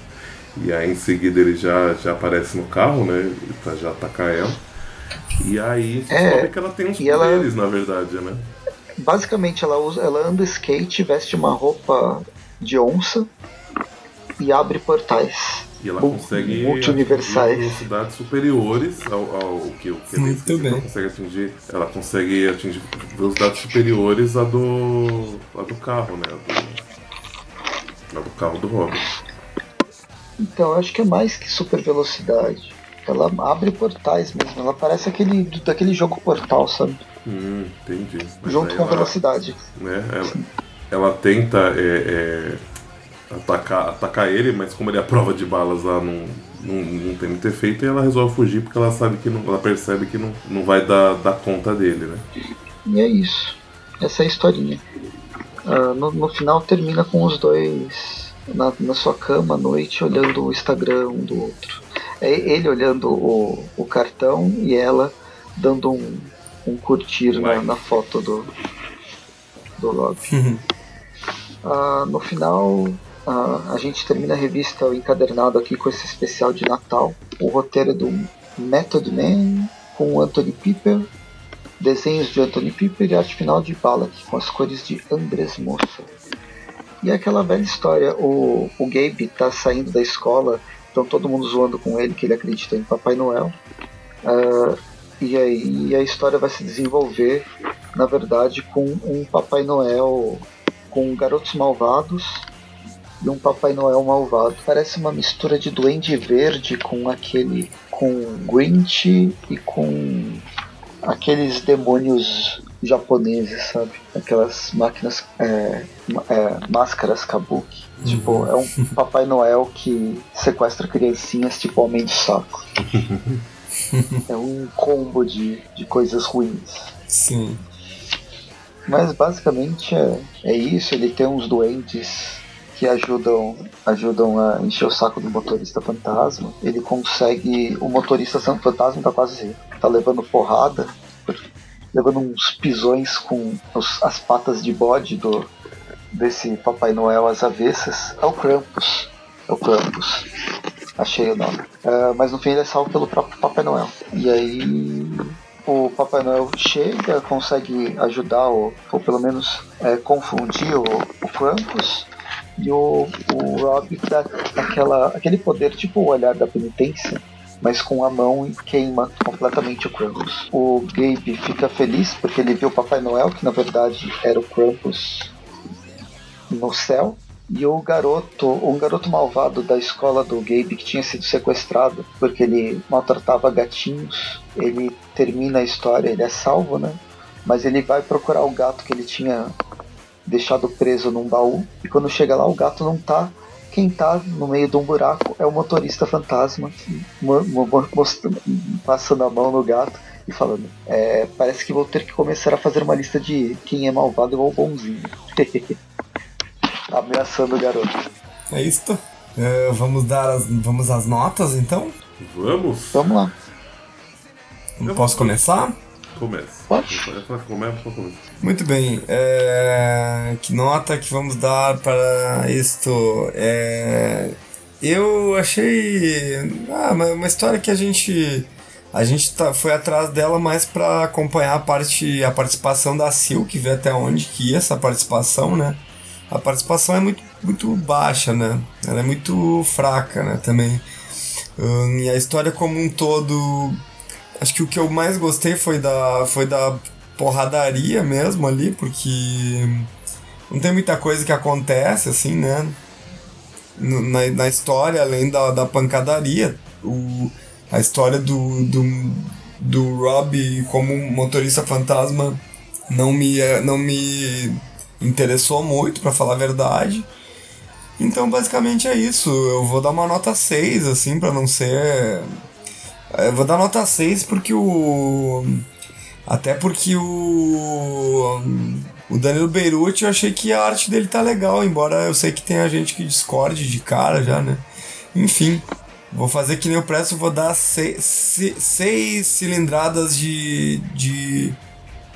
E aí em seguida ele já, já aparece no carro, né? Pra já atacar ela. E aí é, descobre que ela tem uns poderes, ela, na verdade, né? Basicamente ela usa, ela anda skate, veste uma roupa de onça e abre portais. E ela consegue atingir velocidades superiores ao, ao que o que Muito bem. Ela consegue atingir, ela consegue atingir velocidades superiores à do, à do carro, né? A do, a do carro do Robin. Então, acho que é mais que super velocidade. Ela abre portais mesmo. Ela parece aquele daquele jogo Portal, sabe? Hum, entendi. Mas Junto com ela, velocidade. Né, ela, ela tenta é, é, atacar, atacar ele, mas como ele é a prova de balas lá não, não, não tem muito efeito, e ela resolve fugir porque ela sabe que não, ela percebe que não, não vai dar, dar conta dele, né? E é isso. Essa é a historinha. Uh, no, no final termina com os dois na, na sua cama à noite olhando o Instagram um do outro. É ele olhando o, o cartão e ela dando um, um curtir na, na, foto do, do Rob. uh, no final a gente termina a revista encadernado aqui com esse especial de Natal. O roteiro do Method Man com Anthony Piper, desenhos de Anthony Piper e arte final de Balak com as cores de Andres Moça. E é aquela velha história, o, o Gabe tá saindo da escola, então todo mundo zoando com ele que ele acredita em Papai Noel. Uh, e aí a história vai se desenvolver, na verdade, com um Papai Noel com garotos malvados e um Papai Noel malvado. Parece uma mistura de Duende Verde com aquele. com Grinch e com aqueles demônios japoneses, sabe? Aquelas máquinas. É, é, máscaras kabuki. Uhum. Tipo, é um Papai Noel que sequestra criancinhas, tipo Homem do Saco. é um combo de, de coisas ruins. Sim. Mas basicamente é, é isso, ele tem uns doentes que ajudam ajudam a encher o saco do motorista fantasma. Ele consegue. O motorista fantasma tá quase. tá levando porrada, levando uns pisões com os, as patas de bode do desse Papai Noel às avessas. É o Krampus. É o Krampus. Achei o nome. Uh, mas no fim ele é salvo pelo próprio Papai Noel. E aí o Papai Noel chega, consegue ajudar, ou, ou pelo menos é, confundir o, o Krampus e o, o Rob dá aquela, aquele poder, tipo o olhar da penitência, mas com a mão e queima completamente o Krampus. O Gabe fica feliz porque ele viu o Papai Noel, que na verdade era o Krampus no céu. E o garoto, um garoto malvado da escola do Gabe que tinha sido sequestrado porque ele maltratava gatinhos, ele termina a história, ele é salvo, né? Mas ele vai procurar o gato que ele tinha deixado preso num baú. E quando chega lá, o gato não tá. Quem tá no meio de um buraco é o motorista fantasma, passando a mão no gato e falando: é, Parece que vou ter que começar a fazer uma lista de quem é malvado ou bonzinho. Ameaçando o garoto. É isso. Uh, vamos dar as, vamos às notas então? Vamos? Vamos lá. Eu Posso começar? Pode. Começa, começa. Muito bem. É... Que nota que vamos dar para isto? É... Eu achei ah, uma história que a gente a gente tá, foi atrás dela mais para acompanhar a parte a participação da Silk, ver até onde que ia essa participação, né? A participação é muito muito baixa, né? Ela é muito fraca, né? Também. Um, e a história como um todo, acho que o que eu mais gostei foi da foi da porradaria mesmo ali, porque não tem muita coisa que acontece assim, né? Na, na história, além da, da pancadaria, o, a história do, do, do Rob como motorista fantasma não me, não me interessou muito, para falar a verdade. Então, basicamente é isso. Eu vou dar uma nota 6, assim, para não ser. Eu vou dar nota 6 porque o. Até porque o. O Danilo Beirute, eu achei que a arte dele tá legal, embora eu sei que tenha gente que discorde de cara já, né? Enfim, vou fazer que nem o Presto, vou dar seis, seis cilindradas de, de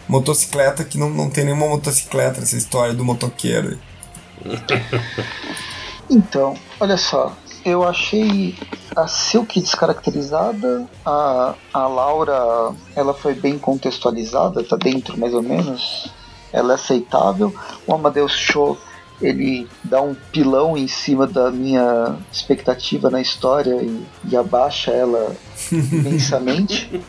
motocicleta, que não, não tem nenhuma motocicleta essa história do motoqueiro. Então, olha só, eu achei a Silk descaracterizada, a, a Laura ela foi bem contextualizada, tá dentro mais ou menos, ela é aceitável. O Amadeus Show ele dá um pilão em cima da minha expectativa na história e, e abaixa ela imensamente.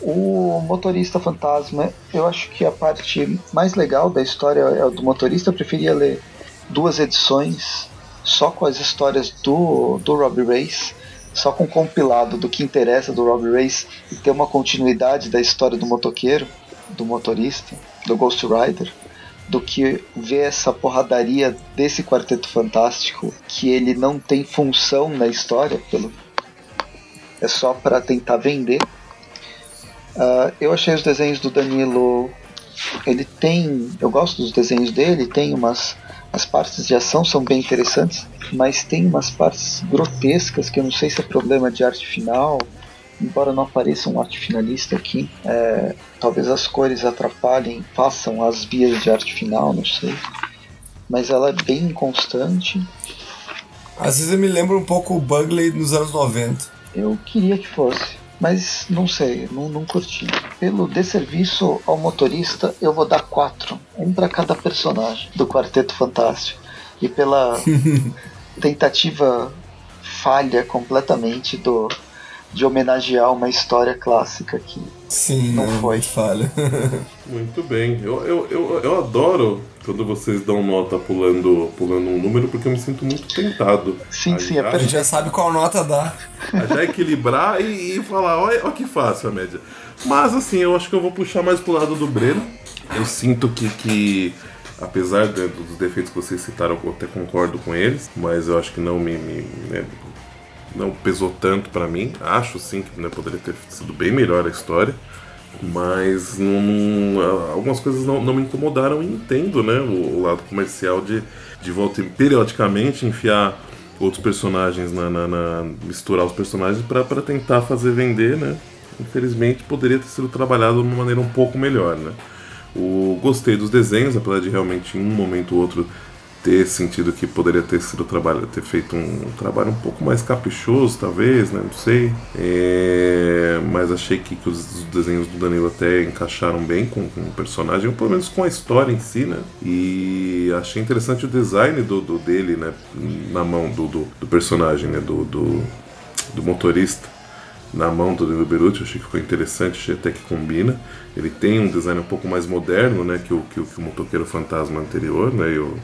O motorista fantasma, eu acho que a parte mais legal da história é a do motorista. Eu preferia ler duas edições só com as histórias do, do Robbie Race, só com compilado do que interessa do Robbie Race e ter uma continuidade da história do motoqueiro, do motorista, do Ghost Rider, do que ver essa porradaria desse quarteto fantástico que ele não tem função na história, pelo é só para tentar vender. Uh, eu achei os desenhos do Danilo. Ele tem. Eu gosto dos desenhos dele, tem umas as partes de ação são bem interessantes, mas tem umas partes grotescas que eu não sei se é problema de arte final, embora não apareça um arte finalista aqui. É, talvez as cores atrapalhem, façam as vias de arte final, não sei. Mas ela é bem inconstante. Às vezes eu me lembro um pouco o Bugley nos anos 90. Eu queria que fosse. Mas não sei, não, não curti. Pelo desserviço ao motorista, eu vou dar quatro. Um para cada personagem do Quarteto Fantástico. E pela tentativa falha completamente do de homenagear uma história clássica que Sim, não, não foi. Falha. Muito bem. Eu, eu, eu, eu adoro quando vocês dão nota pulando, pulando um número, porque eu me sinto muito tentado. Sim, a sim, já, a gente já sabe qual nota dá. A já equilibrar e, e falar, olha, olha que fácil a média. Mas assim, eu acho que eu vou puxar mais pro lado do Breno. Eu sinto que, que apesar de, dos defeitos que vocês citaram, eu até concordo com eles, mas eu acho que não me, me né, não pesou tanto para mim. Acho sim que né, poderia ter sido bem melhor a história. Mas não, não, algumas coisas não, não, me incomodaram e entendo né, o, o, lado comercial de, de volta periodicamente enfiar outros personagens na, na, na misturar os personagens para tentar fazer vender, né? Infelizmente poderia ter sido trabalhado de uma maneira um pouco melhor, né? O, gostei dos desenhos, apesar de realmente em um momento ou outro ter sentido que poderia ter sido trabalho, ter feito um, trabalho um pouco mais caprichoso, talvez, né? Não sei. É, mas achei que, que os, os, desenhos do Danilo até encaixaram bem com, com, o personagem, ou pelo menos com a história em si, né? E achei interessante o design do, do dele, né? Na mão do, do, do personagem, né? Do, do, do motorista na mão do Danilo Beruti, achei que ficou interessante, achei até que combina. Ele tem um design um pouco mais moderno, né, que o, que o, que o motoqueiro fantasma anterior, né, e o,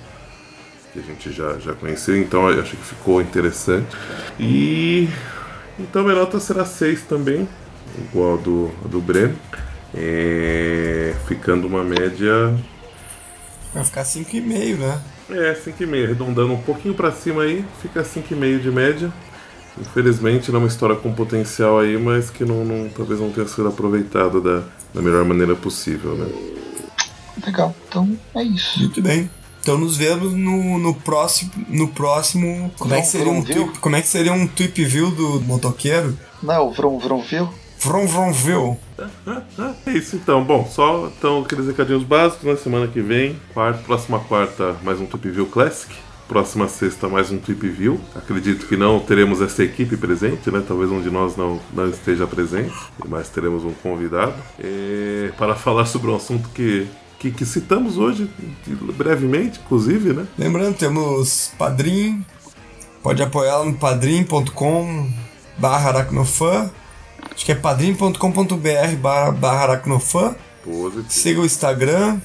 que a gente já, já conheceu, então eu achei que ficou interessante. E então minha nota será 6 também, igual a do, a do Breno. É, ficando uma média. Vai ficar 5,5, né? É, 5,5, arredondando um pouquinho para cima aí, fica 5,5 de média. Infelizmente não é uma história com potencial aí, mas que não, não talvez não tenha sido aproveitada da, da melhor maneira possível, né? Legal, então é isso. Muito bem. Então nos vemos no, no próximo. No próximo. Como é que seria um tweep, Como é que seria um tweep view do motoqueiro? Não, o Vrum Vrum View. Vrum Vrum View. É isso então. Bom, só então aqueles recadinhos básicos. Na né? semana que vem, quarta, próxima quarta, mais um Tweep View Classic. Próxima sexta, mais um Trip View. Acredito que não teremos essa equipe presente, né? Talvez um de nós não, não esteja presente, mas teremos um convidado e, para falar sobre um assunto que, que, que, citamos hoje, brevemente, inclusive, né? Lembrando, temos Padrim, pode apoiar no padrim.com barra aracnofã. Acho que é padrim.com.br barra aracnofã. Siga o Instagram,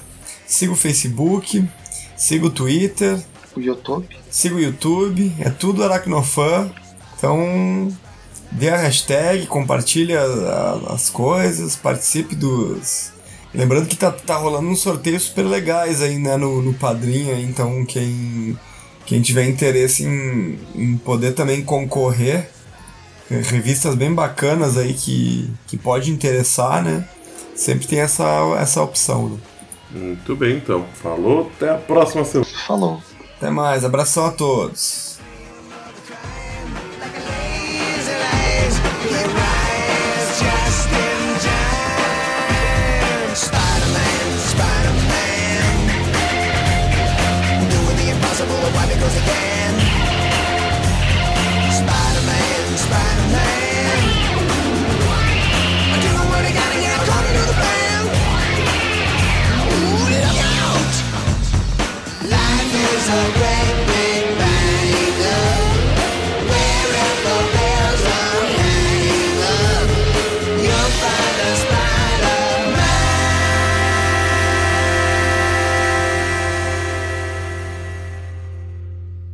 siga o Facebook, siga o Twitter o YouTube. Siga o YouTube, é tudo Aracnofan. Então, dê a hashtag, compartilha as coisas, participe dos. Lembrando que tá, tá rolando uns sorteios super legais aí, né, no, no Padrinho, então quem, quem tiver interesse em, em poder também concorrer, revistas bem bacanas aí que, que pode interessar, né? Sempre tem essa, essa opção, né? Muito bem, então. Falou, até a próxima semana. Falou. Até mais, abração a todos.